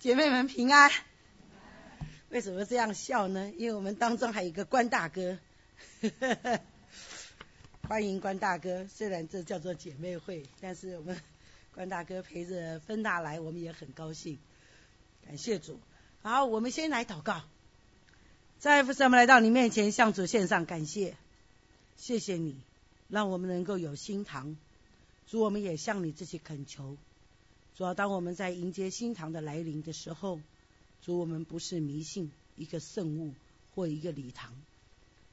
姐妹们平安。为什么这样笑呢？因为我们当中还有一个关大哥，欢迎关大哥。虽然这叫做姐妹会，但是我们 关大哥陪着芬娜来，我们也很高兴。感谢主。好，我们先来祷告。在父神，我们来到你面前，向主献上感谢。谢谢你，让我们能够有心堂。主，我们也向你这些恳求。主要当我们在迎接新堂的来临的时候，主我们不是迷信一个圣物或一个礼堂，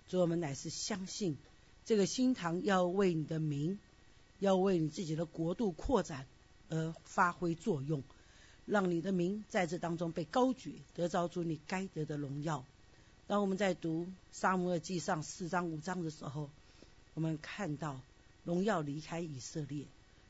主我们乃是相信这个新堂要为你的名，要为你自己的国度扩展而发挥作用，让你的名在这当中被高举，得着主你该得的荣耀。当我们在读沙漠耳记上四章五章的时候，我们看到荣耀离开以色列。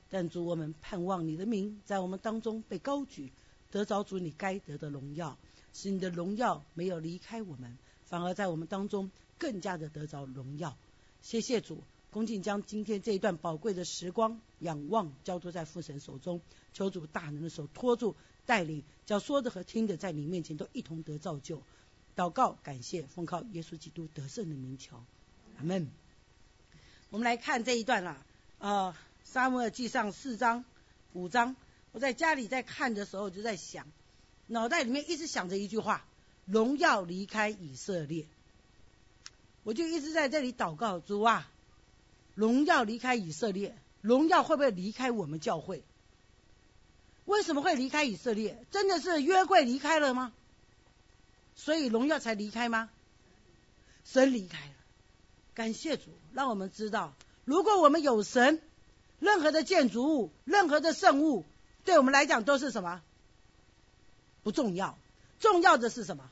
但主，我们盼望你的名在我们当中被高举，得着主你该得的荣耀，使你的荣耀没有离开我们，反而在我们当中更加的得着荣耀。谢谢主，恭敬将今天这一段宝贵的时光仰望交托在父神手中，求主大能的手托住带领，叫说的和听的在你面前都一同得造就。祷告，感谢，奉靠耶稣基督得胜的名求，阿门。我们来看这一段啦，啊。沙漠记上四章、五章，我在家里在看的时候就在想，脑袋里面一直想着一句话：荣耀离开以色列。我就一直在这里祷告主啊，荣耀离开以色列，荣耀会不会离开我们教会？为什么会离开以色列？真的是约柜离开了吗？所以荣耀才离开吗？神离开了，感谢主，让我们知道，如果我们有神。任何的建筑物，任何的圣物，对我们来讲都是什么？不重要，重要的是什么？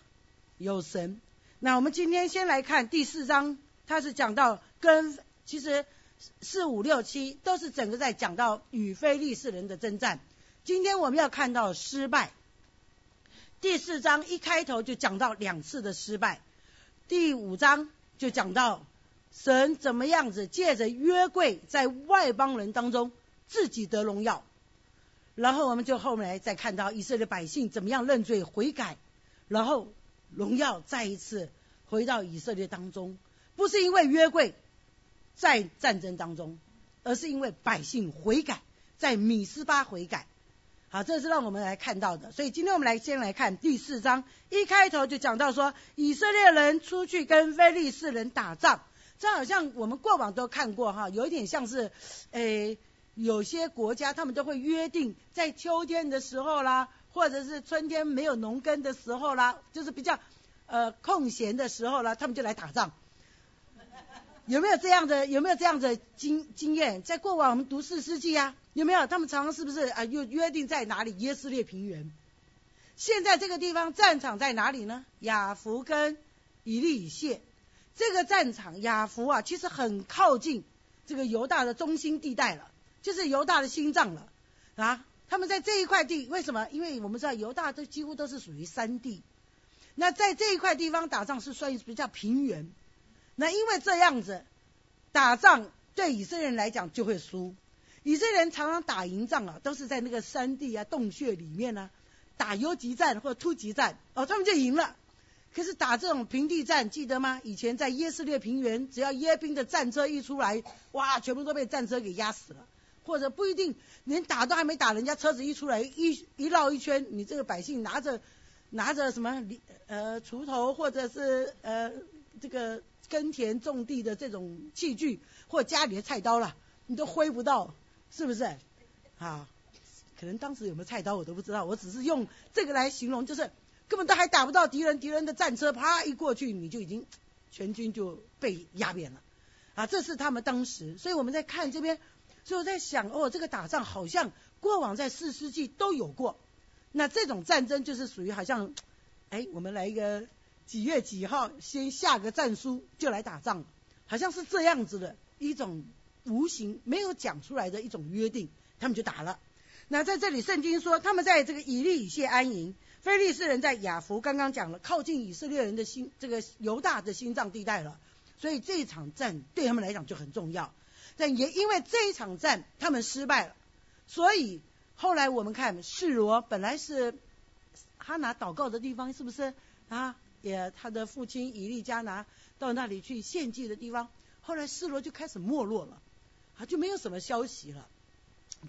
有神。那我们今天先来看第四章，它是讲到跟其实四五六七都是整个在讲到与非利士人的征战。今天我们要看到失败。第四章一开头就讲到两次的失败，第五章就讲到。神怎么样子借着约柜在外邦人当中自己得荣耀，然后我们就后来再看到以色列百姓怎么样认罪悔改，然后荣耀再一次回到以色列当中，不是因为约柜在战争当中，而是因为百姓悔改，在米斯巴悔改。好，这是让我们来看到的。所以今天我们来先来看第四章，一开头就讲到说以色列人出去跟非利士人打仗。这好像我们过往都看过哈，有一点像是，诶，有些国家他们都会约定在秋天的时候啦，或者是春天没有农耕的时候啦，就是比较呃空闲的时候啦，他们就来打仗。有没有这样的有没有这样的经经验？在过往我们读四世纪啊，有没有？他们常常是不是啊？又约定在哪里？耶斯列平原。现在这个地方战场在哪里呢？雅弗跟以利以谢。这个战场雅弗啊，其实很靠近这个犹大的中心地带了，就是犹大的心脏了啊。他们在这一块地，为什么？因为我们知道犹大都几乎都是属于山地，那在这一块地方打仗是算比较平原。那因为这样子打仗对以色列人来讲就会输。以色列人常常打赢仗啊，都是在那个山地啊、洞穴里面呢，打游击战或突击战哦，他们就赢了。可是打这种平地战，记得吗？以前在耶斯列平原，只要耶兵的战车一出来，哇，全部都被战车给压死了。或者不一定，连打都还没打，人家车子一出来，一一绕一圈，你这个百姓拿着拿着什么呃锄头，或者是呃这个耕田种地的这种器具，或家里的菜刀了，你都挥不到，是不是？啊，可能当时有没有菜刀我都不知道，我只是用这个来形容，就是。根本都还打不到敌人，敌人的战车啪一过去，你就已经 全军就被压扁了啊！这是他们当时，所以我们在看这边，所以我在想，哦，这个打仗好像过往在四世纪都有过。那这种战争就是属于好像，哎，我们来一个几月几号先下个战书就来打仗，好像是这样子的一种无形没有讲出来的一种约定，他们就打了。那在这里圣经说，他们在这个以利以谢安营。菲利斯人在雅弗刚刚讲了，靠近以色列人的心，这个犹大的心脏地带了，所以这一场战对他们来讲就很重要。但也因为这一场战他们失败了，所以后来我们看示罗本来是哈拿祷告的地方，是不是啊？也他的父亲以利加拿到那里去献祭的地方，后来示罗就开始没落了，啊，就没有什么消息了。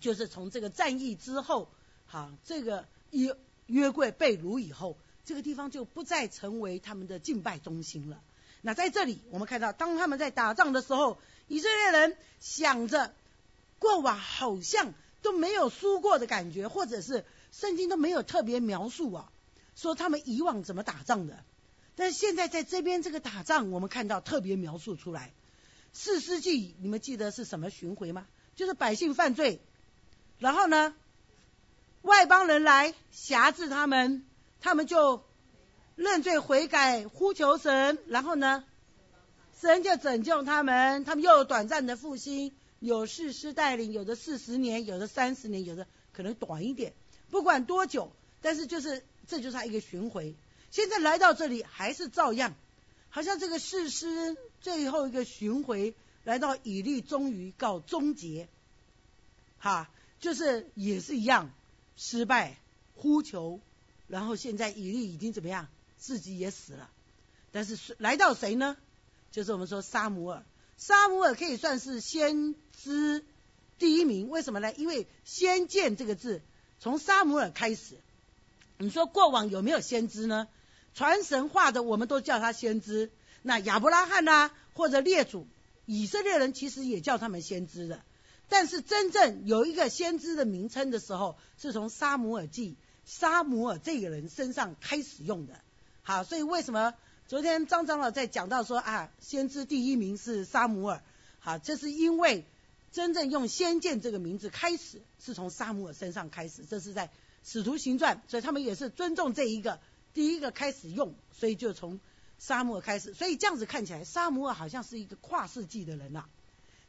就是从这个战役之后，哈，这个以约柜被掳以后，这个地方就不再成为他们的敬拜中心了。那在这里，我们看到，当他们在打仗的时候，以色列人想着过往好像都没有输过的感觉，或者是圣经都没有特别描述啊，说他们以往怎么打仗的。但是现在在这边这个打仗，我们看到特别描述出来。四世纪，你们记得是什么巡回吗？就是百姓犯罪。然后呢，外邦人来辖制他们，他们就认罪悔改，呼求神。然后呢，神就拯救他们，他们又有短暂的复兴，有士师带领，有的四十年，有的三十年，有的可能短一点。不管多久，但是就是这就是他一个巡回。现在来到这里还是照样，好像这个士师最后一个巡回来到以利，终于告终结，哈。就是也是一样失败呼求，然后现在以利已经怎么样，自己也死了。但是来到谁呢？就是我们说沙姆尔，沙姆尔可以算是先知第一名。为什么呢？因为先见这个字从沙姆尔开始。你说过往有没有先知呢？传神话的我们都叫他先知。那亚伯拉罕呐，或者列祖以色列人其实也叫他们先知的。但是真正有一个先知的名称的时候，是从沙姆尔记沙姆尔这个人身上开始用的。好，所以为什么昨天张长老在讲到说啊，先知第一名是沙姆尔？好，这是因为真正用先见这个名字开始是从沙姆尔身上开始，这是在使徒行传，所以他们也是尊重这一个第一个开始用，所以就从沙姆尔开始。所以这样子看起来，沙姆尔好像是一个跨世纪的人呐，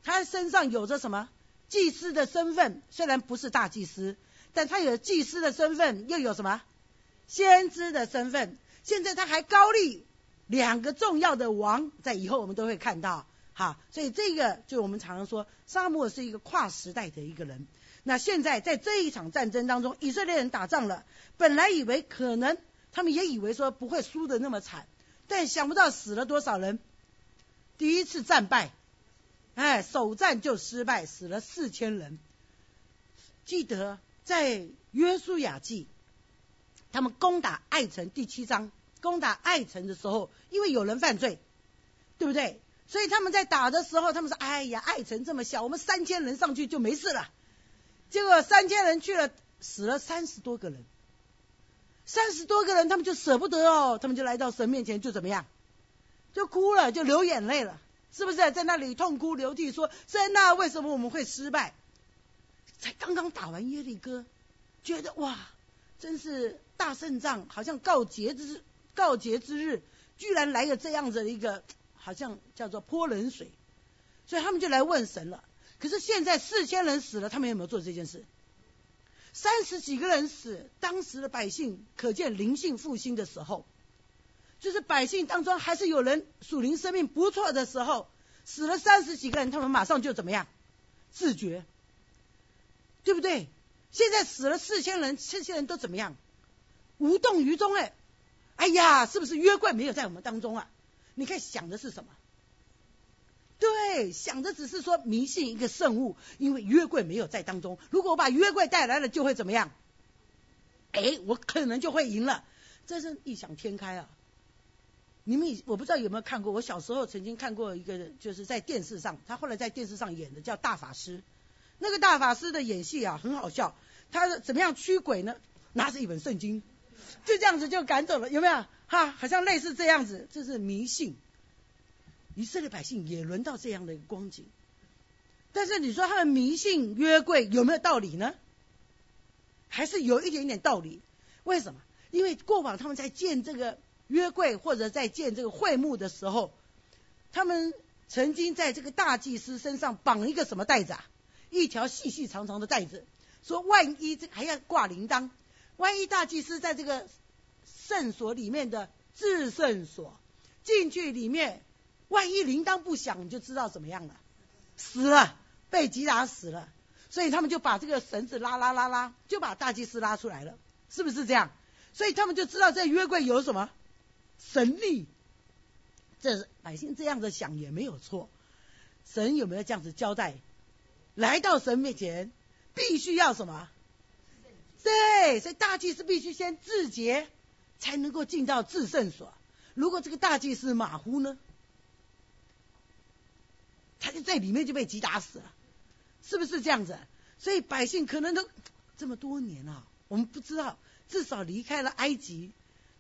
他身上有着什么？祭司的身份虽然不是大祭司，但他有祭司的身份，又有什么先知的身份？现在他还高立两个重要的王，在以后我们都会看到，哈。所以这个就我们常常说，沙漠是一个跨时代的一个人。那现在在这一场战争当中，以色列人打仗了，本来以为可能他们也以为说不会输的那么惨，但想不到死了多少人，第一次战败。哎，首战就失败，死了四千人。记得在约书亚记，他们攻打爱城第七章，攻打爱城的时候，因为有人犯罪，对不对？所以他们在打的时候，他们说：“哎呀，爱城这么小，我们三千人上去就没事了。”结果三千人去了，死了三十多个人，三十多个人，他们就舍不得哦，他们就来到神面前，就怎么样，就哭了，就流眼泪了。是不是在那里痛哭流涕说：“神呐，为什么我们会失败？才刚刚打完耶利哥，觉得哇，真是大胜仗，好像告捷之告捷之日，居然来个这样子的一个，好像叫做泼冷水。所以他们就来问神了。可是现在四千人死了，他们有没有做这件事？三十几个人死，当时的百姓可见灵性复兴的时候。”就是百姓当中还是有人属灵生命不错的时候，死了三十几个人，他们马上就怎么样自觉，对不对？现在死了四千人，这些人都怎么样无动于衷？哎，哎呀，是不是约柜没有在我们当中啊？你看想的是什么？对，想的只是说迷信一个圣物，因为约柜没有在当中。如果我把约柜带来了，就会怎么样？哎，我可能就会赢了。真是异想天开啊！你们我不知道有没有看过，我小时候曾经看过一个，就是在电视上，他后来在电视上演的叫大法师。那个大法师的演戏啊，很好笑。他怎么样驱鬼呢？拿着一本圣经，就这样子就赶走了，有没有？哈，好像类似这样子，这是迷信。以色列百姓也轮到这样的一个光景。但是你说他们迷信约柜有没有道理呢？还是有一点点道理。为什么？因为过往他们在建这个。约柜或者在建这个会幕的时候，他们曾经在这个大祭司身上绑一个什么带子啊？一条细细长长的带子，说万一这还要挂铃铛，万一大祭司在这个圣所里面的至圣所进去里面，万一铃铛不响，你就知道怎么样了，死了，被击打死了。所以他们就把这个绳子拉拉拉拉，就把大祭司拉出来了，是不是这样？所以他们就知道这约柜有什么神力。这百姓这样子想也没有错。神有没有这样子交代？来到神面前，必须要什么？对，所以大祭司必须先自洁，才能够进到至圣所。如果这个大祭司马虎呢，他就在里面就被击打死了，是不是这样子？所以百姓可能都这么多年了，我们不知道，至少离开了埃及，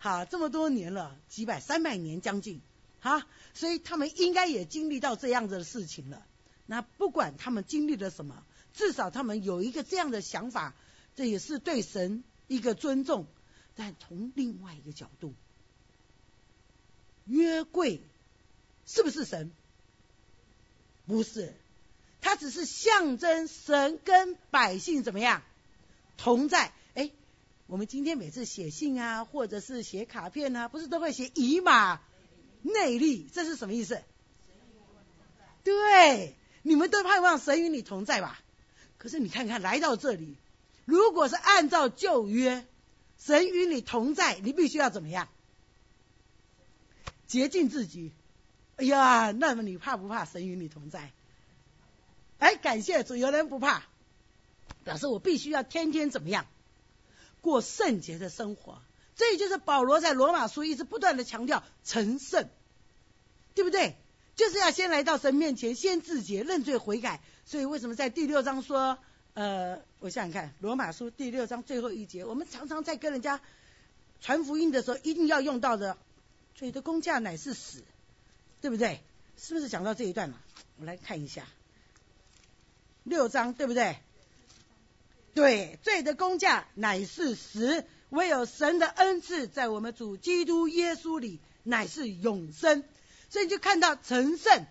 啊这么多年了，几百三百年将近。啊，所以他们应该也经历到这样子的事情了。那不管他们经历了什么，至少他们有一个这样的想法，这也是对神一个尊重。但从另外一个角度，约柜是不是神？不是，它只是象征神跟百姓怎么样同在。我们今天每次写信啊，或者是写卡片啊，不是都会写以马？内力，这是什么意思？对，你们都盼望神与你同在吧？可是你看看来到这里，如果是按照旧约，神与你同在，你必须要怎么样？洁净自己。哎呀，那么你怕不怕神与你同在？哎，感谢主，有人不怕，表示我必须要天天怎么样过圣洁的生活。这也就是保罗在罗马书一直不断的强调成圣，对不对？就是要先来到神面前，先自洁、认罪悔改。所以为什么在第六章说，呃，我想想看，罗马书第六章最后一节，我们常常在跟人家传福音的时候，一定要用到的，罪的工价乃是死，对不对？是不是讲到这一段了？我来看一下，六章对不对？对，罪的工价乃是死。唯有神的恩赐在我们主基督耶稣里乃是永生，所以就看到成圣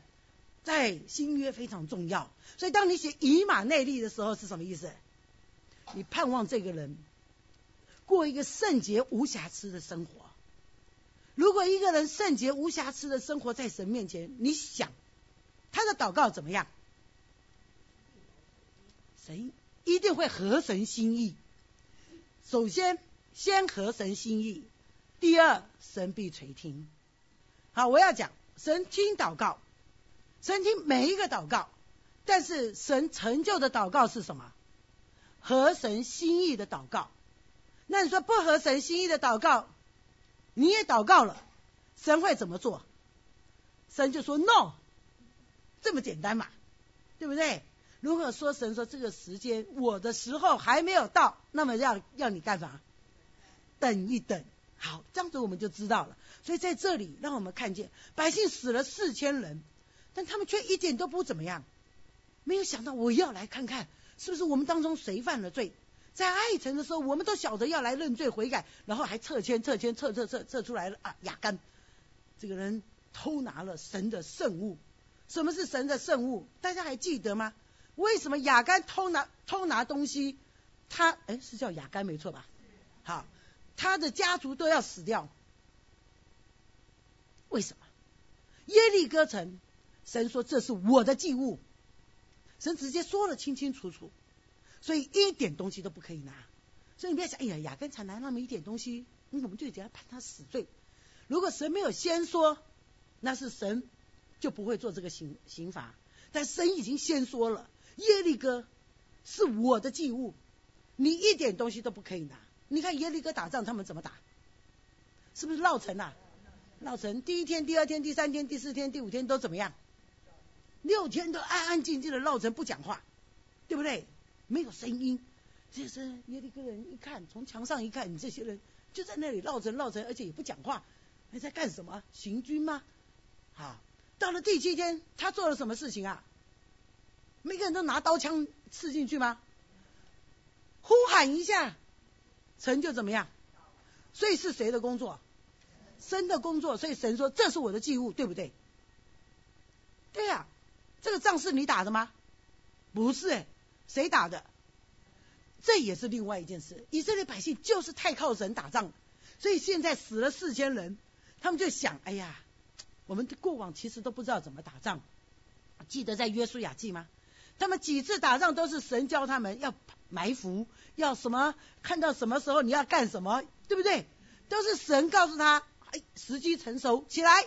在新约非常重要。所以当你写以马内利的时候是什么意思？你盼望这个人过一个圣洁无瑕疵的生活。如果一个人圣洁无瑕疵的生活在神面前，你想他的祷告怎么样？神一定会合神心意。首先。先合神心意，第二神必垂听。好，我要讲神听祷告，神听每一个祷告，但是神成就的祷告是什么？合神心意的祷告。那你说不合神心意的祷告，你也祷告了，神会怎么做？神就说 no，这么简单嘛，对不对？如果说神说这个时间我的时候还没有到，那么要要你干嘛？等一等，好，这样子我们就知道了。所以在这里，让我们看见百姓死了四千人，但他们却一点都不怎么样。没有想到我要来看看，是不是我们当中谁犯了罪？在爱城的时候，我们都晓得要来认罪悔改，然后还撤迁、撤迁、撤撤撤撤出来了啊！雅干这个人偷拿了神的圣物。什么是神的圣物？大家还记得吗？为什么雅干偷拿偷拿东西？他哎，是叫雅干没错吧？好。他的家族都要死掉，为什么？耶利哥城，神说这是我的祭物，神直接说了清清楚楚，所以一点东西都不可以拿。所以你不要想，哎呀，雅干才拿那么一点东西，我们就得要判他死罪。如果神没有先说，那是神就不会做这个刑刑罚。但神已经先说了，耶利哥是我的祭物，你一点东西都不可以拿。你看耶利哥打仗，他们怎么打？是不是绕城啊？绕城，第一天、第二天、第三天、第四天、第五天都怎么样？六天都安安静静的绕城不讲话，对不对？没有声音。这是耶利哥人一看，从墙上一看，你这些人就在那里绕城绕城，而且也不讲话，还在干什么？行军吗？好，到了第七天，他做了什么事情啊？每个人都拿刀枪刺进去吗？呼喊一下。成就怎么样？所以是谁的工作？神的工作。所以神说：“这是我的祭物，对不对？”对呀，这个仗是你打的吗？不是，谁打的？这也是另外一件事。以色列百姓就是太靠神打仗，所以现在死了四千人，他们就想：哎呀，我们过往其实都不知道怎么打仗。记得在约书亚记吗？他们几次打仗都是神教他们要埋伏。要什么？看到什么时候你要干什么？对不对？都是神告诉他，哎，时机成熟起来，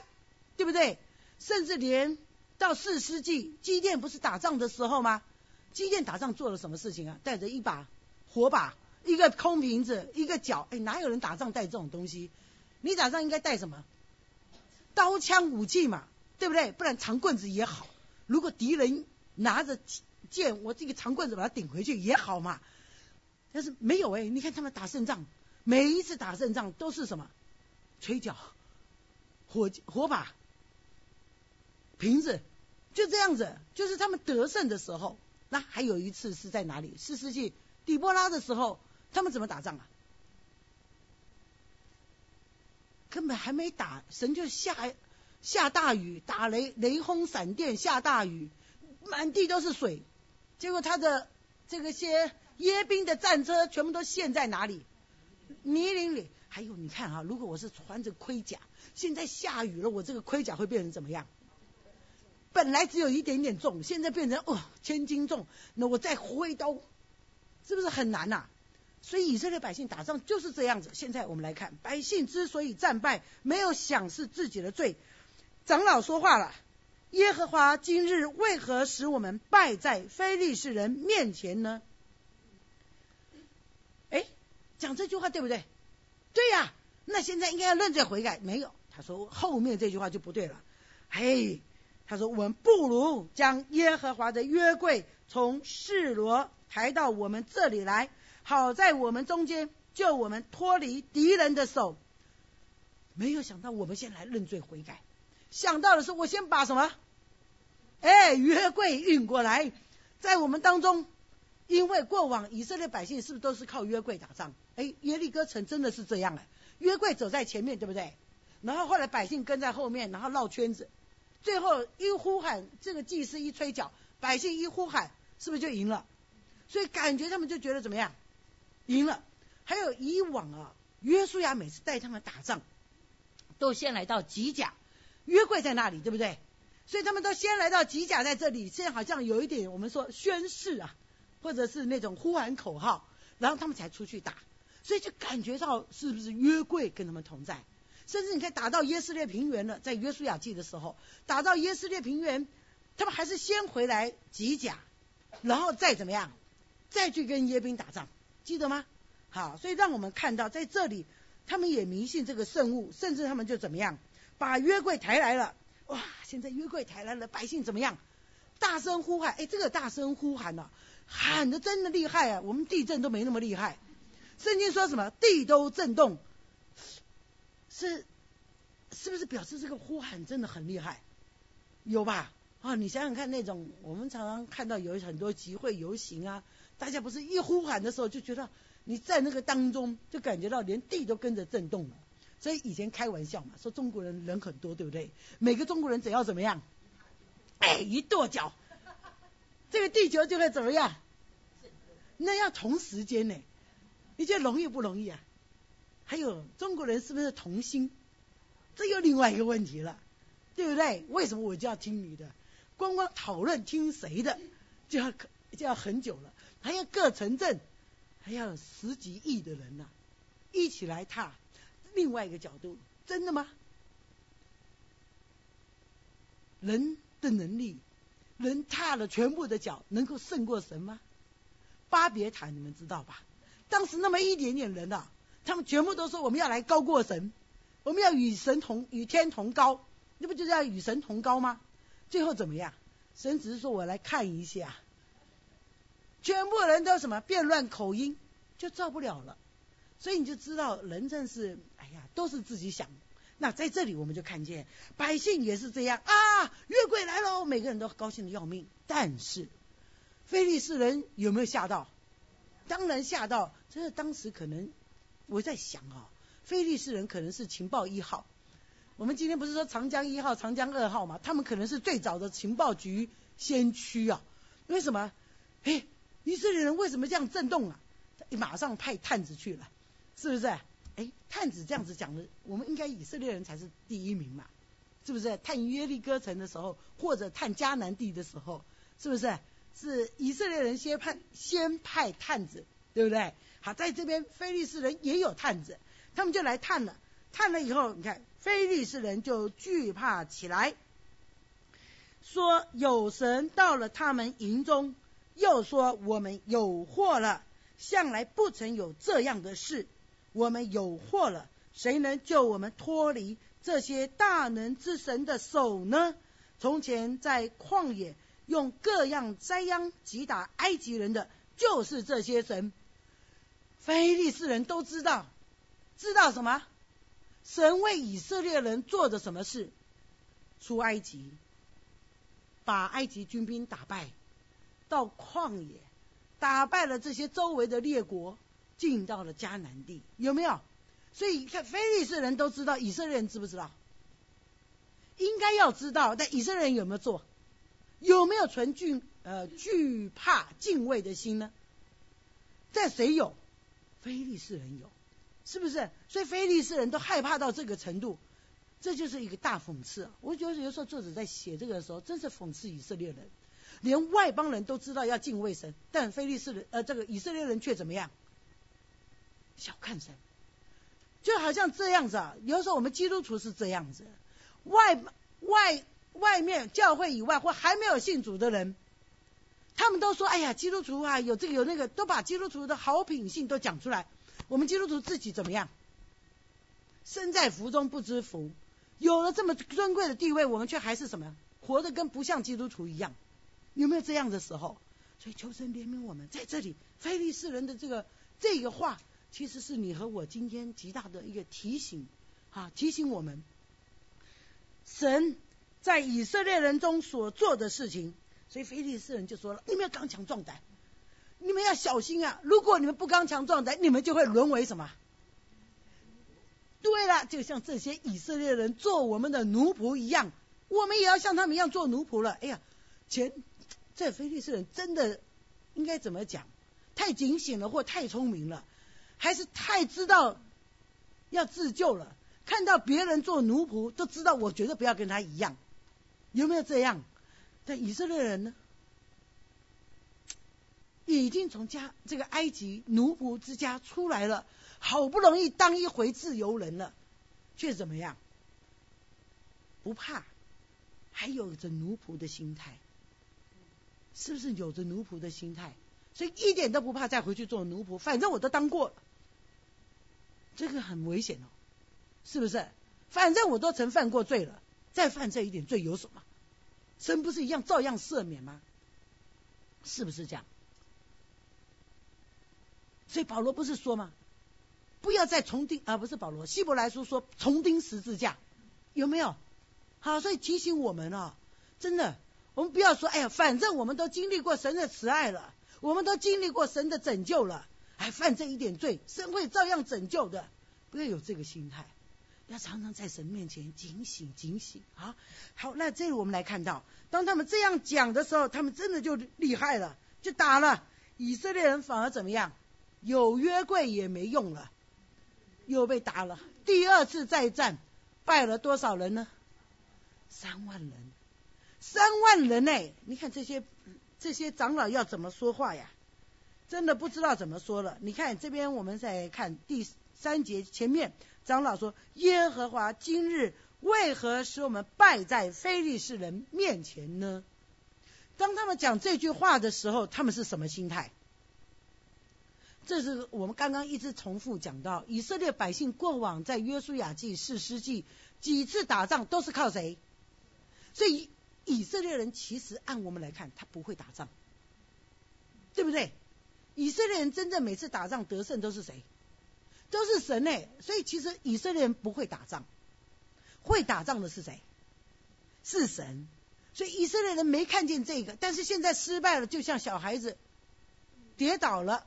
对不对？甚至连到四世纪，基甸不是打仗的时候吗？基甸打仗做了什么事情啊？带着一把火把，一个空瓶子，一个脚，哎，哪有人打仗带这种东西？你打仗应该带什么？刀枪武器嘛，对不对？不然长棍子也好。如果敌人拿着剑，我这个长棍子把他顶回去也好嘛。但是没有哎，你看他们打胜仗，每一次打胜仗都是什么？吹角、火火把、瓶子，就这样子。就是他们得胜的时候。那还有一次是在哪里？四世纪底波拉的时候，他们怎么打仗啊？根本还没打，神就下下大雨，打雷雷轰闪电，下大雨，满地都是水。结果他的这个些耶兵的战车全部都陷在哪里？泥泞里。还有你看啊，如果我是穿着盔甲，现在下雨了，我这个盔甲会变成怎么样？本来只有一点点重，现在变成哦千斤重，那我再挥刀，是不是很难呐？所以以色列百姓打仗就是这样子。现在我们来看，百姓之所以战败，没有想是自己的罪。长老说话了：耶和华今日为何使我们败在非利士人面前呢？哎，讲这句话对不对？对呀，那现在应该要认罪悔改。没有，他说后面这句话就不对了。嘿。他说：“我们不如将耶和华的约柜从示罗抬到我们这里来，好在我们中间救我们脱离敌人的手。”没有想到，我们先来认罪悔改。想到的是，我先把什么？哎，约柜运过来，在我们当中，因为过往以色列百姓是不是都是靠约柜打仗？哎，耶利哥城真的是这样哎，约柜走在前面，对不对？然后后来百姓跟在后面，然后绕圈子。最后一呼喊，这个祭司一吹角，百姓一呼喊，是不是就赢了？所以感觉他们就觉得怎么样？赢了。还有以往啊，约书亚每次带他们打仗，都先来到吉甲，约柜在那里，对不对？所以他们都先来到吉甲，在这里，现在好像有一点我们说宣誓啊，或者是那种呼喊口号，然后他们才出去打，所以就感觉到是不是约柜跟他们同在？甚至你看打到耶斯列平原了，在约书亚记的时候，打到耶斯列平原，他们还是先回来集甲，然后再怎么样，再去跟耶兵打仗，记得吗？好，所以让我们看到在这里，他们也迷信这个圣物，甚至他们就怎么样，把约柜抬来了。哇，现在约柜抬来了，百姓怎么样？大声呼喊，哎，这个大声呼喊呐，喊的真的厉害啊！我们地震都没那么厉害。圣经说什么？地都震动。是，是不是表示这个呼喊真的很厉害？有吧？啊，你想想看，那种我们常常看到有很多集会游行啊，大家不是一呼喊的时候就觉得你在那个当中就感觉到连地都跟着震动了。所以以前开玩笑嘛，说中国人人很多，对不对？每个中国人只要怎么样？哎，一跺脚，这个地球就会怎么样？那要同时间呢？你觉得容易不容易啊？还有中国人是不是同心？这又另外一个问题了，对不对？为什么我就要听你的？光光讨论听谁的，就要就要很久了。还要各城镇，还要十几亿的人呐，一起来踏。另外一个角度，真的吗？人的能力，人踏了全部的脚，能够胜过神吗？巴别塔你们知道吧？当时那么一点点人啊。他们全部都说我们要来高过神，我们要与神同与天同高，那不就是要与神同高吗？最后怎么样？神只是说我来看一下，全部人都什么变乱口音，就造不了了。所以你就知道人真是，哎呀，都是自己想。那在这里我们就看见百姓也是这样啊，月桂来了，每个人都高兴的要命。但是菲利士人有没有吓到？当然吓到，这是当时可能。我在想啊，菲利士人可能是情报一号。我们今天不是说长江一号、长江二号嘛？他们可能是最早的情报局先驱啊。为什么？哎，以色列人为什么这样震动啊？马上派探子去了，是不是？哎，探子这样子讲的，我们应该以色列人才是第一名嘛？是不是？探约利哥城的时候，或者探迦南地的时候，是不是？是以色列人先派先派探子。对不对？好，在这边非利士人也有探子，他们就来探了。探了以后，你看非利士人就惧怕起来，说有神到了他们营中，又说我们有祸了。向来不曾有这样的事，我们有祸了。谁能救我们脱离这些大能之神的手呢？从前在旷野用各样灾殃击打埃及人的，就是这些神。非利士人都知道，知道什么？神为以色列人做的什么事？出埃及，把埃及军兵打败，到旷野。打败了这些周围的列国，进到了迦南地，有没有？所以看非利士人都知道，以色列人知不知道？应该要知道，但以色列人有没有做？有没有存惧呃惧怕敬畏的心呢？在谁有？非利士人有，是不是？所以非利士人都害怕到这个程度，这就是一个大讽刺。我觉得有时候作者在写这个的时候，真是讽刺以色列人。连外邦人都知道要敬畏神，但非利士人呃，这个以色列人却怎么样？小看神，就好像这样子啊。有时候我们基督徒是这样子，外外外面教会以外或还没有信主的人，他们都说：“哎呀，基督徒啊，有这个有那个，都把基督徒的好品性都讲出来。”我们基督徒自己怎么样？身在福中不知福，有了这么尊贵的地位，我们却还是什么？活得跟不像基督徒一样。有没有这样的时候？所以求神怜悯我们，在这里，非利士人的这个这个话，其实是你和我今天极大的一个提醒啊，提醒我们，神在以色列人中所做的事情。所以非利士人就说了：“你们要刚强壮胆，你们要小心啊！如果你们不刚强壮胆，你们就会沦为什么？对了，就像这些以色列人做我们的奴仆一样，我们也要像他们一样做奴仆了。哎呀，前。这菲利斯人真的应该怎么讲？太警醒了，或太聪明了，还是太知道要自救了？看到别人做奴仆，都知道我绝对不要跟他一样，有没有这样？但以色列人呢？已经从家这个埃及奴仆之家出来了，好不容易当一回自由人了，却怎么样？不怕，还有着奴仆的心态。是不是有着奴仆的心态，所以一点都不怕再回去做奴仆？反正我都当过了，这个很危险哦，是不是？反正我都曾犯过罪了，再犯这一点罪有什么？神不是一样照样赦免吗？是不是这样？所以保罗不是说吗？不要再重钉啊！不是保罗，希伯来书说重钉十字架，有没有？好，所以提醒我们啊，真的。我们不要说，哎呀，反正我们都经历过神的慈爱了，我们都经历过神的拯救了，还犯这一点罪，神会照样拯救的。不要有这个心态，要常常在神面前警醒警醒啊！好，那这里我们来看到，当他们这样讲的时候，他们真的就厉害了，就打了以色列人，反而怎么样？有约柜也没用了，又被打了。第二次再战，败了多少人呢？三万人。三万人呢？你看这些这些长老要怎么说话呀？真的不知道怎么说了。你看这边，我们再看第三节前面，长老说：“耶和华今日为何使我们败在非利士人面前呢？”当他们讲这句话的时候，他们是什么心态？这是我们刚刚一直重复讲到，以色列百姓过往在约书亚记、士师记几次打仗都是靠谁？所以。以色列人其实按我们来看，他不会打仗，对不对？以色列人真正每次打仗得胜都是谁？都是神哎！所以其实以色列人不会打仗，会打仗的是谁？是神。所以以色列人没看见这个，但是现在失败了，就像小孩子跌倒了，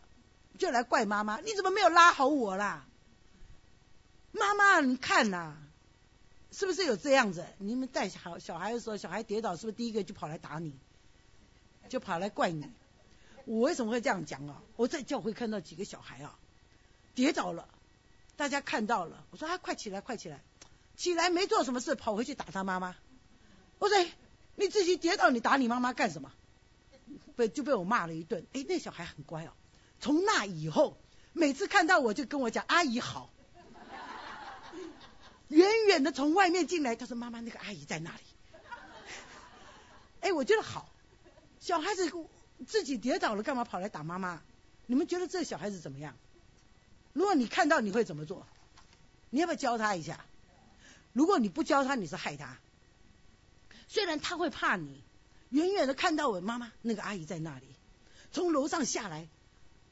就来怪妈妈：你怎么没有拉好我啦？妈妈，你看呐。是不是有这样子？你们带小小孩的时候，小孩跌倒，是不是第一个就跑来打你，就跑来怪你？我为什么会这样讲啊？我在教会看到几个小孩啊，跌倒了，大家看到了，我说啊，快起来，快起来，起来没做什么事，跑回去打他妈妈。我说你自己跌倒，你打你妈妈干什么？被就被我骂了一顿。哎，那小孩很乖哦，从那以后，每次看到我就跟我讲阿姨好。远远的从外面进来，他说：“妈妈，那个阿姨在那里。”哎，我觉得好。小孩子自己跌倒了，干嘛跑来打妈妈？你们觉得这小孩子怎么样？如果你看到，你会怎么做？你要不要教他一下？如果你不教他，你是害他。虽然他会怕你，远远的看到我妈妈那个阿姨在那里，从楼上下来，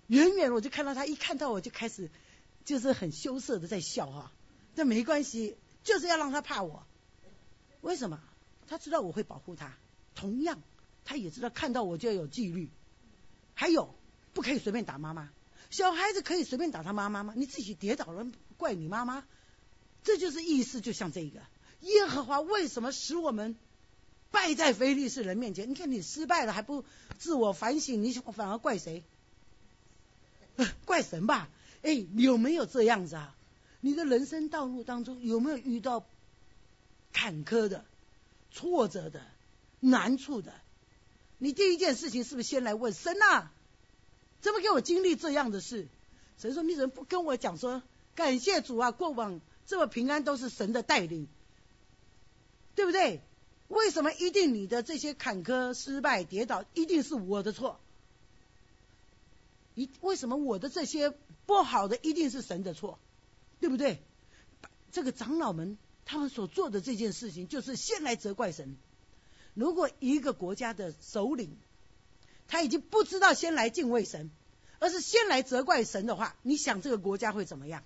远远我就看到他，一看到我就开始就是很羞涩的在笑哈。这没关系，就是要让他怕我。为什么？他知道我会保护他。同样，他也知道看到我就要有纪律。还有，不可以随便打妈妈。小孩子可以随便打他妈妈吗？你自己跌倒了，怪你妈妈？这就是意思，就像这个耶和华为什么使我们败在非利士人面前？你看你失败了还不自我反省，你反而怪谁？怪神吧？哎，有没有这样子啊？你的人生道路当中有没有遇到坎坷的、挫折的、难处的？你第一件事情是不是先来问神呐？怎么给我经历这样的事？神说：“你怎么不跟我讲说，感谢主啊，过往这么平安都是神的带领，对不对？为什么一定你的这些坎坷、失败、跌倒一定是我的错？一为什么我的这些不好的一定是神的错？”对不对？这个长老们他们所做的这件事情，就是先来责怪神。如果一个国家的首领他已经不知道先来敬畏神，而是先来责怪神的话，你想这个国家会怎么样？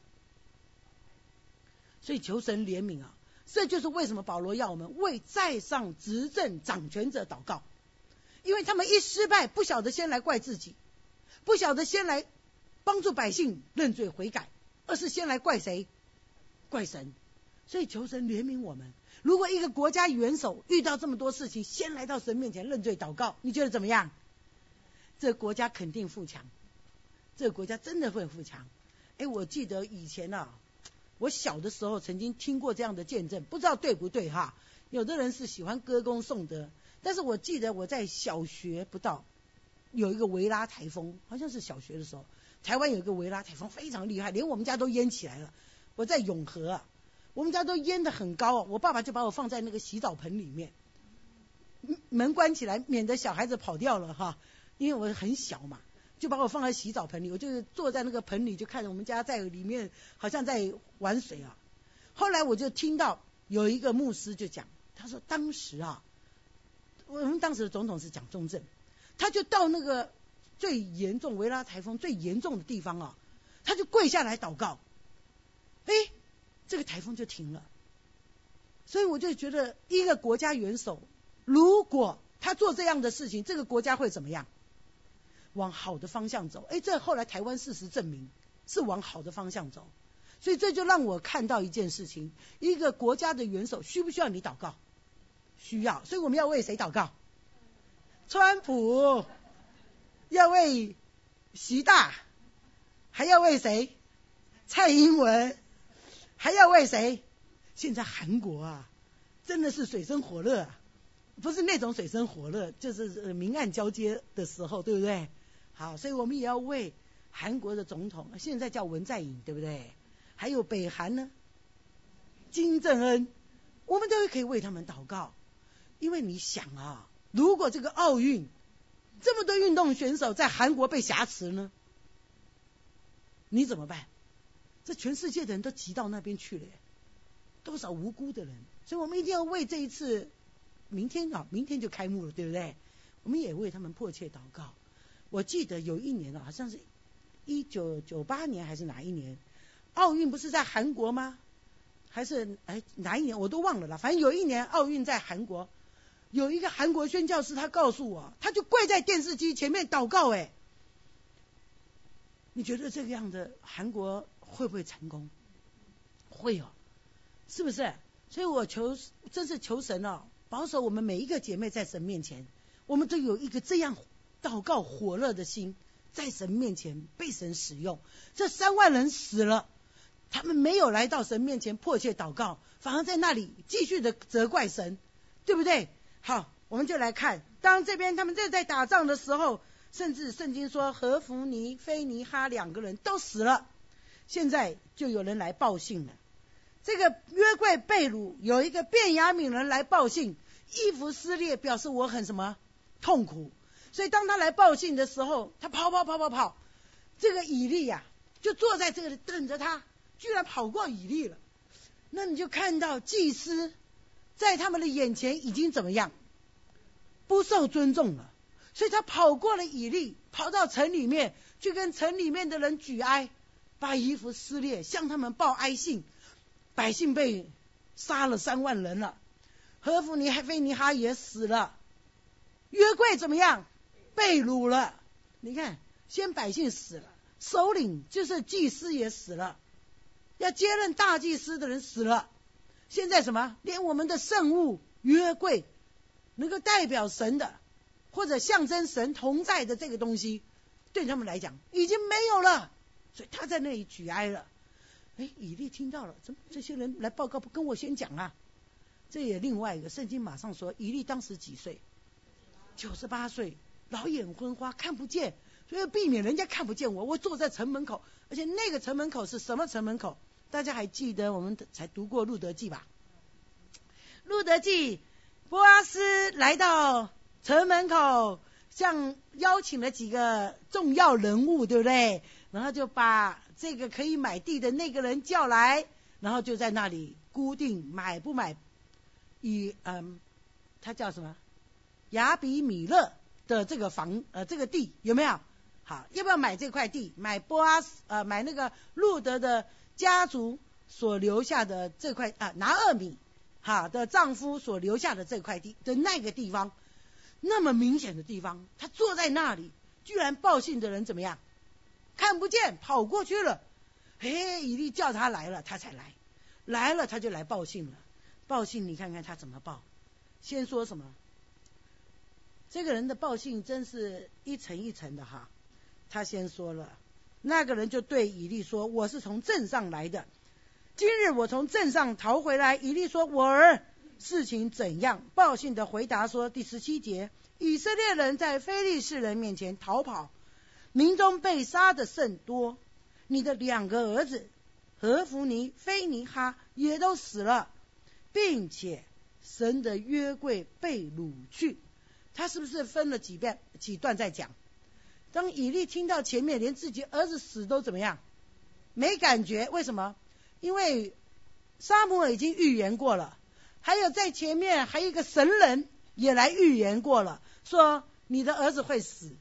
所以求神怜悯啊！这就是为什么保罗要我们为在上执政掌权者祷告，因为他们一失败，不晓得先来怪自己，不晓得先来帮助百姓认罪悔改。而是先来怪谁？怪神，所以求神怜悯我们。如果一个国家元首遇到这么多事情，先来到神面前认罪祷告，你觉得怎么样？这个国家肯定富强，这个国家真的会富强。哎，我记得以前啊，我小的时候曾经听过这样的见证，不知道对不对哈？有的人是喜欢歌功颂德，但是我记得我在小学不到有一个维拉台风，好像是小学的时候。台湾有一个维拉台风非常厉害，连我们家都淹起来了。我在永和，我们家都淹得很高。我爸爸就把我放在那个洗澡盆里面，门关起来，免得小孩子跑掉了哈。因为我很小嘛，就把我放在洗澡盆里，我就坐在那个盆里，就看着我们家在里面好像在玩水啊。后来我就听到有一个牧师就讲，他说当时啊，我们当时的总统是蒋中正，他就到那个。最严重维拉台风最严重的地方啊，他就跪下来祷告，哎，这个台风就停了。所以我就觉得，一个国家元首如果他做这样的事情，这个国家会怎么样？往好的方向走。哎，这后来台湾事实证明是往好的方向走。所以这就让我看到一件事情：一个国家的元首需不需要你祷告？需要。所以我们要为谁祷告？川普。要为习大，还要为谁？蔡英文，还要为谁？现在韩国啊，真的是水深火热，不是那种水深火热，就是明暗交接的时候，对不对？好，所以我们也要为韩国的总统，现在叫文在寅，对不对？还有北韩呢，金正恩，我们都可以为他们祷告，因为你想啊，如果这个奥运。这么多运动选手在韩国被挟持呢，你怎么办？这全世界的人都挤到那边去了，多少无辜的人，所以我们一定要为这一次，明天啊，明天就开幕了，对不对？我们也为他们迫切祷告。我记得有一年啊，好像是一九九八年还是哪一年，奥运不是在韩国吗？还是哎哪一年我都忘了啦，反正有一年奥运在韩国。有一个韩国宣教师，他告诉我，他就跪在电视机前面祷告。哎，你觉得这个样的韩国会不会成功？会哦，是不是？所以我求，真是求神哦，保守我们每一个姐妹在神面前，我们都有一个这样祷告火热的心，在神面前被神使用。这三万人死了，他们没有来到神面前迫切祷告，反而在那里继续的责怪神，对不对？好，我们就来看，当这边他们正在打仗的时候，甚至圣经说何弗尼、菲尼哈两个人都死了。现在就有人来报信了。这个约柜被掳，有一个便雅悯人来报信，衣服撕裂，表示我很什么痛苦。所以当他来报信的时候，他跑跑跑跑跑，这个以利呀就坐在这里等着他，居然跑过以利了。那你就看到祭司在他们的眼前已经怎么样不受尊重了，所以他跑过了以利，跑到城里面去跟城里面的人举哀，把衣服撕裂，向他们报哀信。百姓被杀了三万人了，何弗尼、菲尼哈也死了，约柜怎么样？被掳了。你看，先百姓死了，首领就是祭司也死了，要接任大祭司的人死了。现在什么？连我们的圣物约柜，能够代表神的或者象征神同在的这个东西，对他们来讲已经没有了，所以他在那里举哀了。哎，以利听到了，怎么这些人来报告不跟我先讲啊？这也另外一个圣经马上说，以利当时几岁？九十八岁，老眼昏花，看不见，所以避免人家看不见我。我坐在城门口，而且那个城门口是什么城门口？大家还记得我们才读过路德记吧？路德记，波阿斯来到城门口，像邀请了几个重要人物，对不对？然后就把。这个可以买地的那个人叫来，然后就在那里固定买不买，以嗯，他叫什么？雅比米勒的这个房呃这个地有没有？好，要不要买这块地？买波阿斯呃买那个路德的家族所留下的这块啊拿二米哈的丈夫所留下的这块地的那个地方，那么明显的地方，他坐在那里，居然报信的人怎么样？看不见，跑过去了。嘿，以利叫他来了，他才来。来了，他就来报信了。报信，你看看他怎么报。先说什么？这个人的报信真是一层一层的哈。他先说了，那个人就对以利说：“我是从镇上来的，今日我从镇上逃回来。”以利说：“我儿，事情怎样？”报信的回答说：“第十七节，以色列人在非利士人面前逃跑。”民中被杀的甚多，你的两个儿子何弗尼、菲尼哈也都死了，并且神的约柜被掳去。他是不是分了几遍几段在讲？当以利听到前面连自己儿子死都怎么样，没感觉？为什么？因为沙姆尔已经预言过了，还有在前面还有一个神人也来预言过了，说你的儿子会死。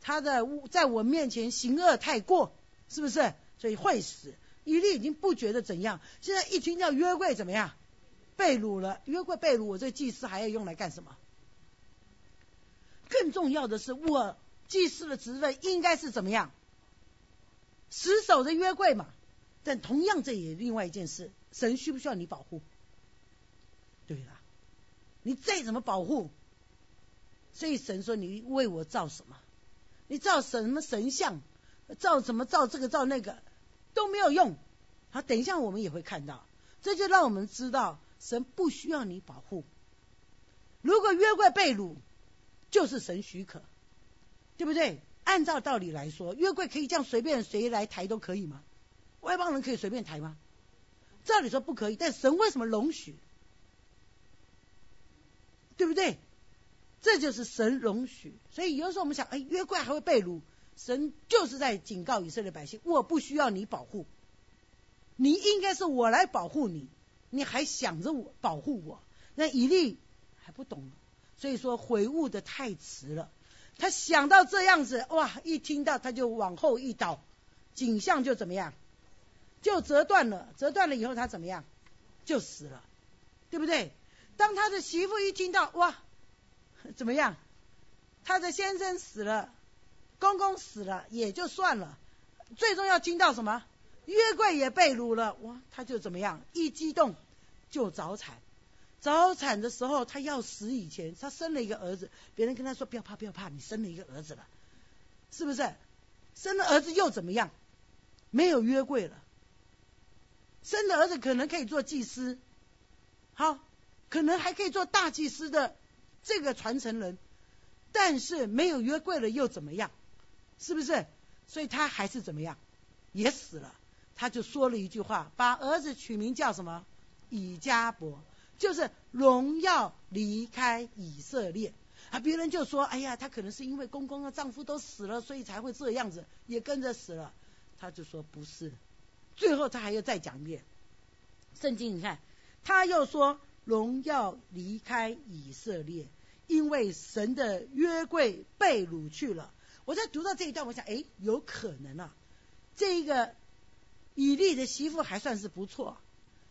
他的在我面前行恶太过，是不是？所以会死。以利已经不觉得怎样，现在一听到约柜怎么样，被掳了。约柜被掳，我这祭司还要用来干什么？更重要的是，我祭司的职位应该是怎么样？死守着约柜嘛。但同样，这也另外一件事，神需不需要你保护？对了，你再怎么保护，所以神说你为我造什么？你造什么神像，造什么造这个造那个都没有用。好，等一下我们也会看到，这就让我们知道神不需要你保护。如果约柜被掳，就是神许可，对不对？按照道理来说，约柜可以这样随便谁来抬都可以吗？外邦人可以随便抬吗？照理说不可以，但神为什么容许？对不对？这就是神容许，所以有时候我们想，哎，约柜还会被掳，神就是在警告以色列百姓，我不需要你保护，你应该是我来保护你，你还想着我保护我，那以利还不懂，所以说悔悟的太迟了，他想到这样子，哇，一听到他就往后一倒，景象就怎么样，就折断了，折断了以后他怎么样，就死了，对不对？当他的媳妇一听到，哇！怎么样？他的先生死了，公公死了也就算了，最终要听到什么？约柜也被掳了，哇！他就怎么样？一激动就早产。早产的时候，他要死以前，他生了一个儿子。别人跟他说：“不要怕，不要怕，你生了一个儿子了，是不是？”生了儿子又怎么样？没有约柜了。生的儿子可能可以做祭司，好，可能还可以做大祭司的。这个传承人，但是没有约柜了又怎么样？是不是？所以他还是怎么样，也死了。他就说了一句话，把儿子取名叫什么？以加伯，就是荣耀离开以色列。啊，别人就说，哎呀，他可能是因为公公和丈夫都死了，所以才会这样子，也跟着死了。他就说不是。最后他还要再讲一遍，圣经你看，他又说荣耀离开以色列，因为神的约柜被掳去了。我在读到这一段，我想，哎，有可能啊，这一个以利的媳妇还算是不错，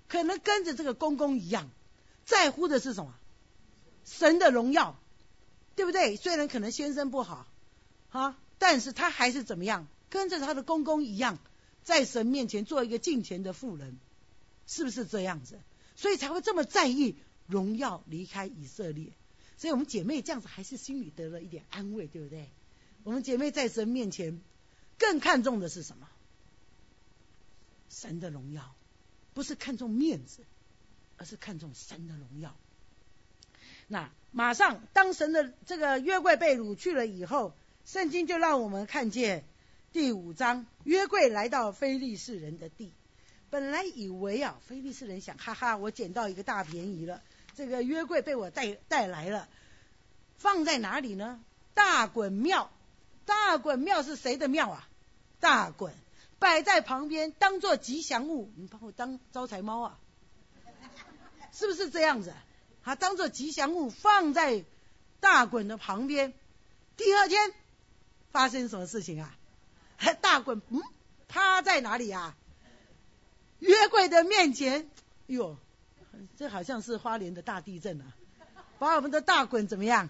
可能跟着这个公公一样，在乎的是什么？神的荣耀，对不对？虽然可能先生不好，啊，但是他还是怎么样，跟着他的公公一样。在神面前做一个敬虔的妇人，是不是这样子？所以才会这么在意荣耀离开以色列。所以我们姐妹这样子还是心里得了一点安慰，对不对？我们姐妹在神面前更看重的是什么？神的荣耀，不是看重面子，而是看重神的荣耀。那马上当神的这个约柜被掳去了以后，圣经就让我们看见。第五章，约柜来到非利士人的地。本来以为啊，非利士人想，哈哈，我捡到一个大便宜了。这个约柜被我带带来了，放在哪里呢？大衮庙。大衮庙是谁的庙啊？大衮摆在旁边，当做吉祥物。你把我当招财猫啊？是不是这样子？啊，当做吉祥物放在大衮的旁边。第二天发生什么事情啊？大滚，嗯，趴在哪里呀？约柜的面前，哟，这好像是花莲的大地震啊！把我们的大滚怎么样？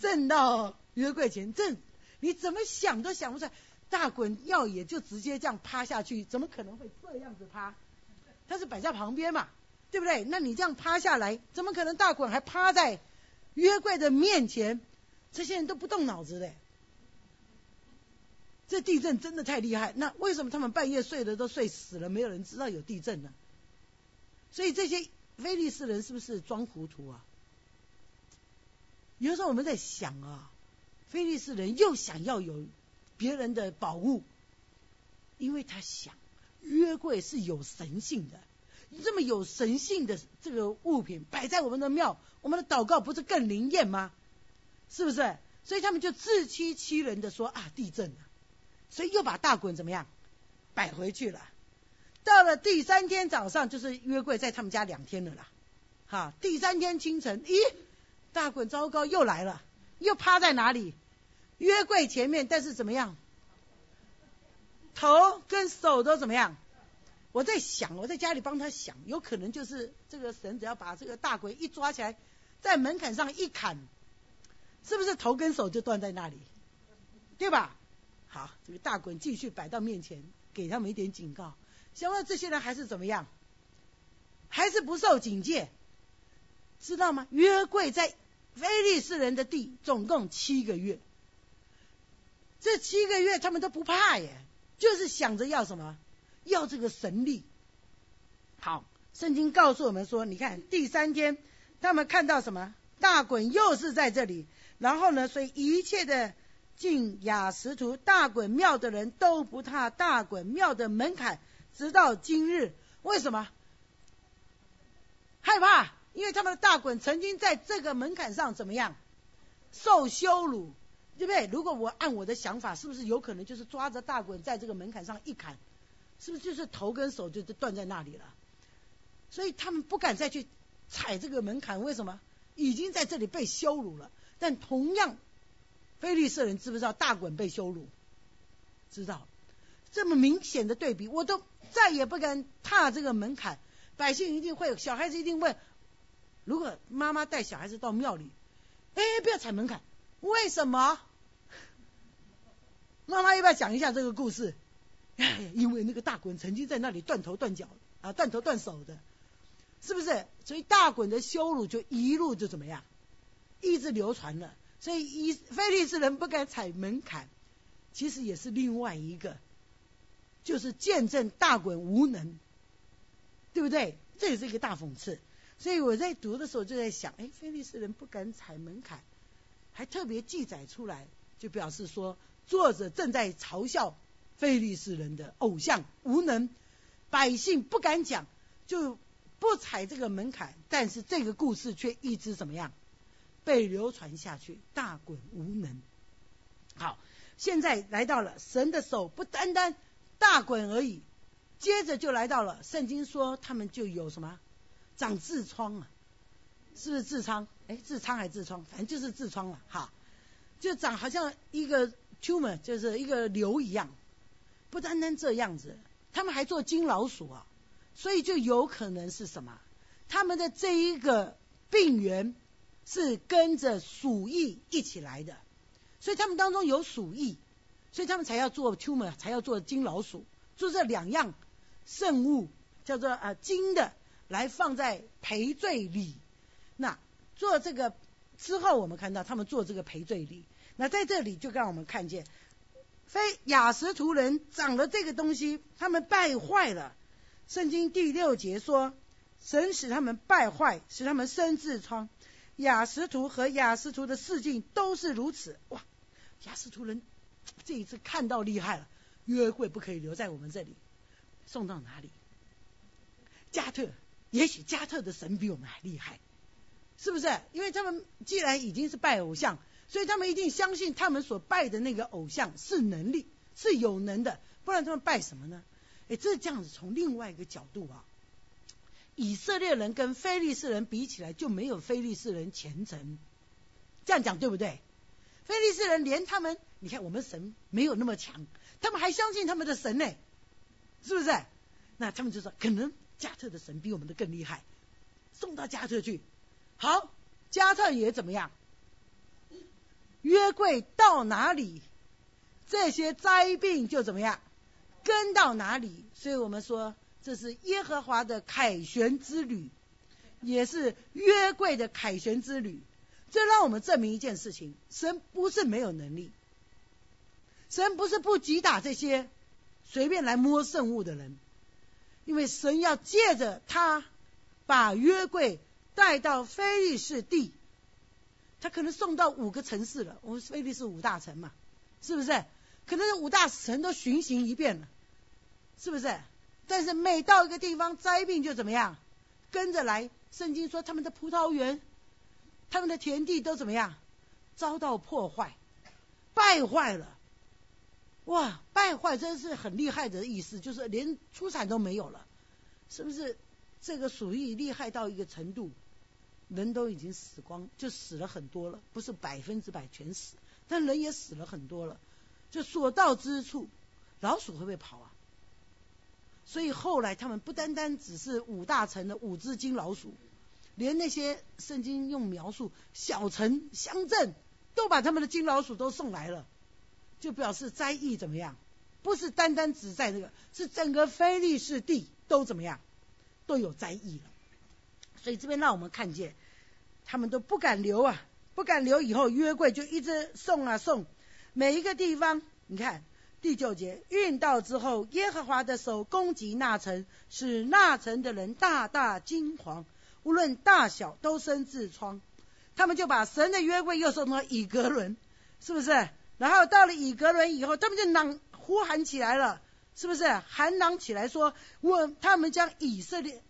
震到约柜前，震，你怎么想都想不出来，大滚要也就直接这样趴下去，怎么可能会这样子趴？它是摆在旁边嘛，对不对？那你这样趴下来，怎么可能大滚还趴在约柜的面前？这些人都不动脑子的。这地震真的太厉害，那为什么他们半夜睡的都睡死了，没有人知道有地震呢？所以这些菲利斯人是不是装糊涂啊？有时候我们在想啊，菲利斯人又想要有别人的宝物，因为他想约柜是有神性的，这么有神性的这个物品摆在我们的庙，我们的祷告不是更灵验吗？是不是？所以他们就自欺欺人的说啊，地震了。所以又把大滚怎么样摆回去了？到了第三天早上，就是约柜在他们家两天了啦。哈，第三天清晨，咦，大滚糟糕又来了，又趴在哪里？约柜前面，但是怎么样？头跟手都怎么样？我在想，我在家里帮他想，有可能就是这个绳子要把这个大鬼一抓起来，在门槛上一砍，是不是头跟手就断在那里？对吧？好，这个大滚继续摆到面前，给他们一点警告。想问这些人还是怎么样？还是不受警戒？知道吗？约柜在非利士人的地，总共七个月。这七个月他们都不怕耶，就是想着要什么？要这个神力。好，圣经告诉我们说，你看第三天，他们看到什么？大滚又是在这里，然后呢，所以一切的。进雅什图大衮庙的人都不踏大衮庙的门槛，直到今日。为什么？害怕，因为他们的大衮曾经在这个门槛上怎么样受羞辱，对不对？如果我按我的想法，是不是有可能就是抓着大衮在这个门槛上一砍，是不是就是头跟手就就断在那里了？所以他们不敢再去踩这个门槛。为什么？已经在这里被羞辱了。但同样。非利士人知不知道大滚被羞辱？知道，这么明显的对比，我都再也不敢踏这个门槛。百姓一定会，小孩子一定问：如果妈妈带小孩子到庙里，哎，不要踩门槛，为什么？妈妈要不要讲一下这个故事？因为那个大滚曾经在那里断头断脚啊，断头断手的，是不是？所以大滚的羞辱就一路就怎么样，一直流传了。所以，以非利士人不敢踩门槛，其实也是另外一个，就是见证大滚无能，对不对？这也是一个大讽刺。所以我在读的时候就在想，哎，非利士人不敢踩门槛，还特别记载出来，就表示说作者正在嘲笑非利士人的偶像无能，百姓不敢讲，就不踩这个门槛。但是这个故事却一直怎么样被流传下去，大滚无能。好，现在来到了神的手不单单大滚而已，接着就来到了圣经说他们就有什么长痔疮啊，是不是痔疮？哎，痔疮还痔疮？反正就是痔疮了。哈，就长好像一个。tumor 就是一个瘤一样，不单单这样子，他们还做金老鼠啊，所以就有可能是什么？他们的这一个病源是跟着鼠疫一起来的，所以他们当中有鼠疫，所以他们才要做 tumor，才要做金老鼠，做这两样圣物叫做啊金的来放在赔罪里。那做这个之后，我们看到他们做这个赔罪礼。那在这里就让我们看见，非雅什图人长了这个东西，他们败坏了。圣经第六节说，神使他们败坏，使他们生痔疮。雅什图和雅什图的事境都是如此。哇，雅什图人这一次看到厉害了，约柜不可以留在我们这里，送到哪里？加特，也许加特的神比我们还厉害，是不是？因为他们既然已经是拜偶像。所以他们一定相信他们所拜的那个偶像是能力是有能的，不然他们拜什么呢？哎，这这样子从另外一个角度啊，以色列人跟非利士人比起来就没有非利士人虔诚，这样讲对不对？非利士人连他们，你看我们神没有那么强，他们还相信他们的神呢，是不是？那他们就说可能加特的神比我们的更厉害，送到加特去。好，加特也怎么样？约柜到哪里，这些灾病就怎么样，跟到哪里。所以我们说，这是耶和华的凯旋之旅，也是约柜的凯旋之旅。这让我们证明一件事情：神不是没有能力，神不是不击打这些随便来摸圣物的人，因为神要借着他把约柜带到非利士地。他可能送到五个城市了，我们菲律是五大城嘛，是不是？可能是五大城都巡行一遍了，是不是？但是每到一个地方，灾病就怎么样，跟着来。圣经说他们的葡萄园、他们的田地都怎么样，遭到破坏、败坏了。哇，败坏真是很厉害的意思，就是连出产都没有了，是不是？这个鼠疫厉害到一个程度。人都已经死光，就死了很多了，不是百分之百全死，但人也死了很多了。就所到之处，老鼠会不会跑啊？所以后来他们不单单只是五大城的五只金老鼠，连那些圣经用描述小城乡镇，都把他们的金老鼠都送来了，就表示灾疫怎么样？不是单单只在这个，是整个非利士地都怎么样，都有灾疫了。所以这边让我们看见，他们都不敢留啊，不敢留。以后约柜就一直送啊送，每一个地方，你看第九节运到之后，耶和华的手攻击那城，使那城的人大大惊惶，无论大小都生痔疮。他们就把神的约柜又送到以格伦，是不是？然后到了以格伦以后，他们就嚷呼喊起来了，是不是？喊嚷起来说：我他们将以色列。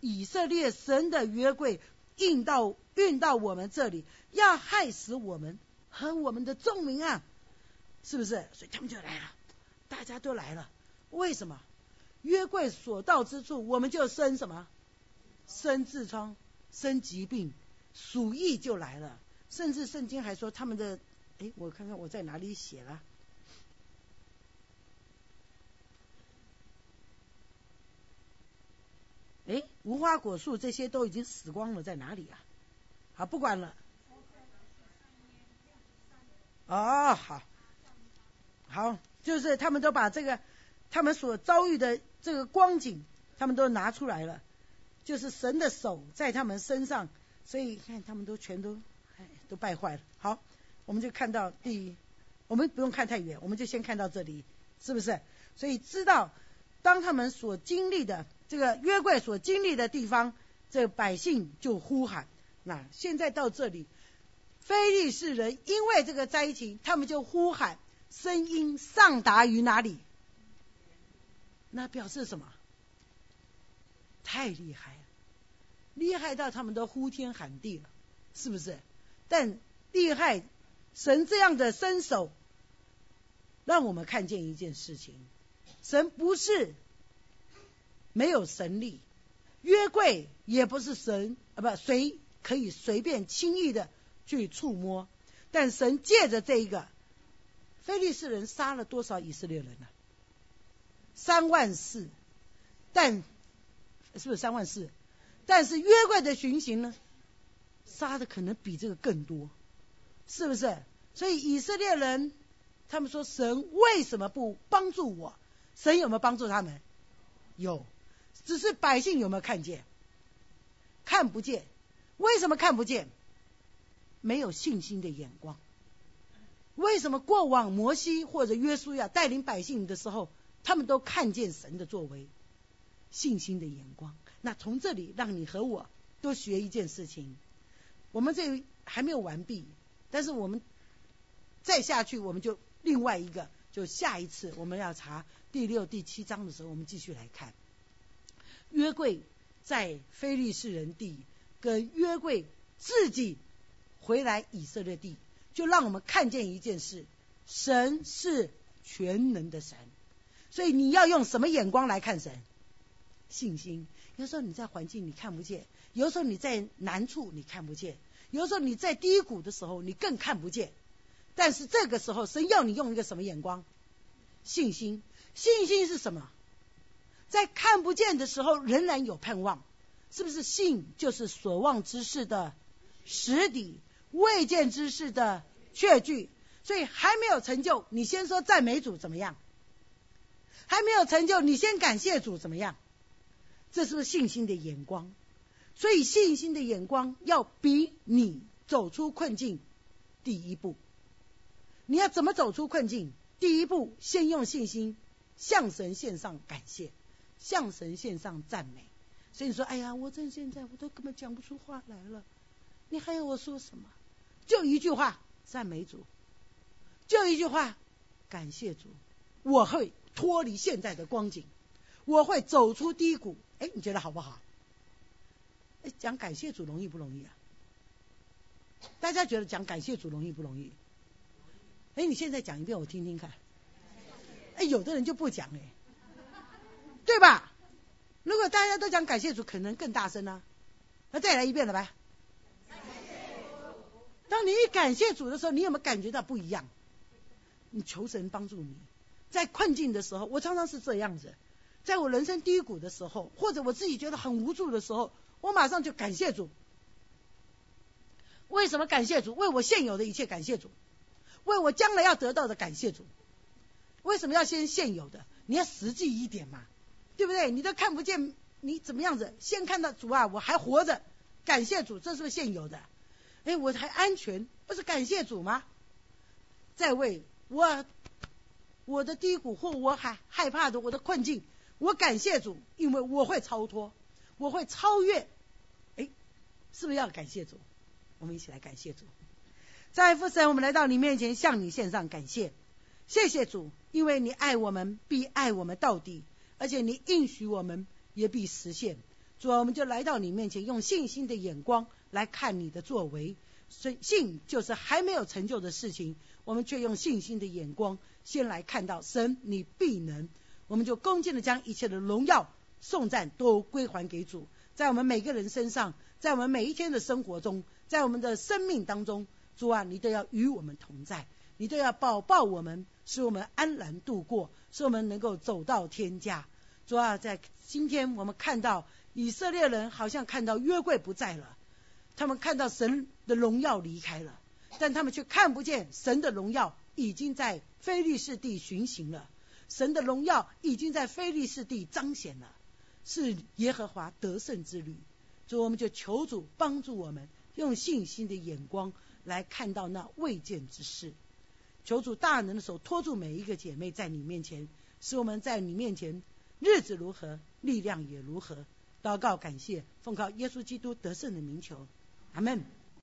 以色列神的约柜运到运到我们这里，要害死我们和我们的众民啊，是不是？所以他们就来了，大家都来了。为什么？约柜所到之处，我们就生什么？生痔疮，生疾病，鼠疫就来了。甚至圣经还说他们的，哎，我看看我在哪里写了。哎，无花果树这些都已经死光了，在哪里啊？好，不管了。哦，好，好，就是他们都把这个他们所遭遇的这个光景，他们都拿出来了，就是神的手在他们身上，所以看他们都全都都败坏了。好，我们就看到第，我们不用看太远，我们就先看到这里，是不是？所以知道当他们所经历的。这个约柜所经历的地方，这百姓就呼喊。那现在到这里，非利士人因为这个灾情，他们就呼喊，声音上达于哪里？那表示什么？太厉害了，厉害到他们都呼天喊地了，是不是？但厉害，神这样的伸手，让我们看见一件事情：神不是没有神力，约柜也不是神啊，不谁可以随便轻易的去触摸。但神借着这一个，非利士人杀了多少以色列人呢？三万四，但是不是三万四？但是约柜的巡行呢，杀的可能比这个更多，是不是？所以以色列人他们说神为什么不帮助我？神有没有帮助他们？有，只是百姓有没有看见？看不见。为什么看不见？没有信心的眼光。为什么过往摩西或者约书亚带领百姓的时候？他们都看见神的作为，信心的眼光。那从这里让你和我都学一件事情。我们这还没有完毕，但是我们再下去，我们就另外一个，就下一次我们要查第六、第七章的时候，我们继续来看约柜在非利士人地，跟约柜自己回来以色列地，就让我们看见一件事：神是全能的神。所以你要用什么眼光来看神？信心。有时候你在环境你看不见，有时候你在难处你看不见，有时候你在低谷的时候你更看不见。但是这个时候，神要你用一个什么眼光？信心。信心是什么？在看不见的时候仍然有盼望，是不是？信就是所望之事的实底，未见之事的确据。所以还没有成就，你先说赞美主怎么样？还没有成就，你先感谢主怎么样？这是不是信心的眼光？所以信心的眼光要比你走出困境第一步。你要怎么走出困境？第一步，先用信心向神献上感谢，向神献上赞美。所以你说，哎呀，我这现在我都根本讲不出话来了，你还要我说什么？就一句话，赞美主；就一句话，感谢主。我会。脱离现在的光景，我会走出低谷。哎，你觉得好不好？哎，讲感谢主容易不容易啊？大家觉得讲感谢主容易不容易？哎，你现在讲一遍我听听看。哎，有的人就不讲哎，对吧？如果大家都讲感谢主，可能更大声呢。那再来一遍了呗。当你一感谢主的时候，你有没有感觉到不一样？你求神帮助你。在困境的时候，我常常是这样子，在我人生低谷的时候，或者我自己觉得很无助的时候，我马上就感谢主。为什么感谢主？为我现有的一切感谢主，为我将来要得到的感谢主。为什么要先现有的？你要实际一点嘛，对不对？你都看不见，你怎么样子？先看到主啊，我还活着，感谢主，这是不是现有的？哎，我还安全，不是感谢主吗？在为我。我的低谷或我还害怕的我的困境，我感谢主，因为我会超脱，我会超越。哎，是不是要感谢主？我们一起来感谢主。在父神，我们来到你面前，向你献上感谢。谢谢主，因为你爱我们，必爱我们到底，而且你应许我们，也必实现。主啊，我们就来到你面前，用信心的眼光来看你的作为。信信就是还没有成就的事情，我们却用信心的眼光。先来看到神，你必能，我们就恭敬的将一切的荣耀、颂赞都归还给主，在我们每个人身上，在我们每一天的生活中，在我们的生命当中，主啊，你都要与我们同在，你都要保抱我们，使我们安然度过，使我们能够走到天家。主啊，在今天我们看到以色列人好像看到约柜不在了，他们看到神的荣耀离开了，但他们却看不见神的荣耀。已经在非利士地巡行了，神的荣耀已经在非利士地彰显了，是耶和华得胜之旅。所以我们就求主帮助我们，用信心的眼光来看到那未见之事。求主大能的手托住每一个姐妹在你面前，使我们在你面前日子如何，力量也如何。祷告感谢，奉靠耶稣基督得胜的名求，阿门。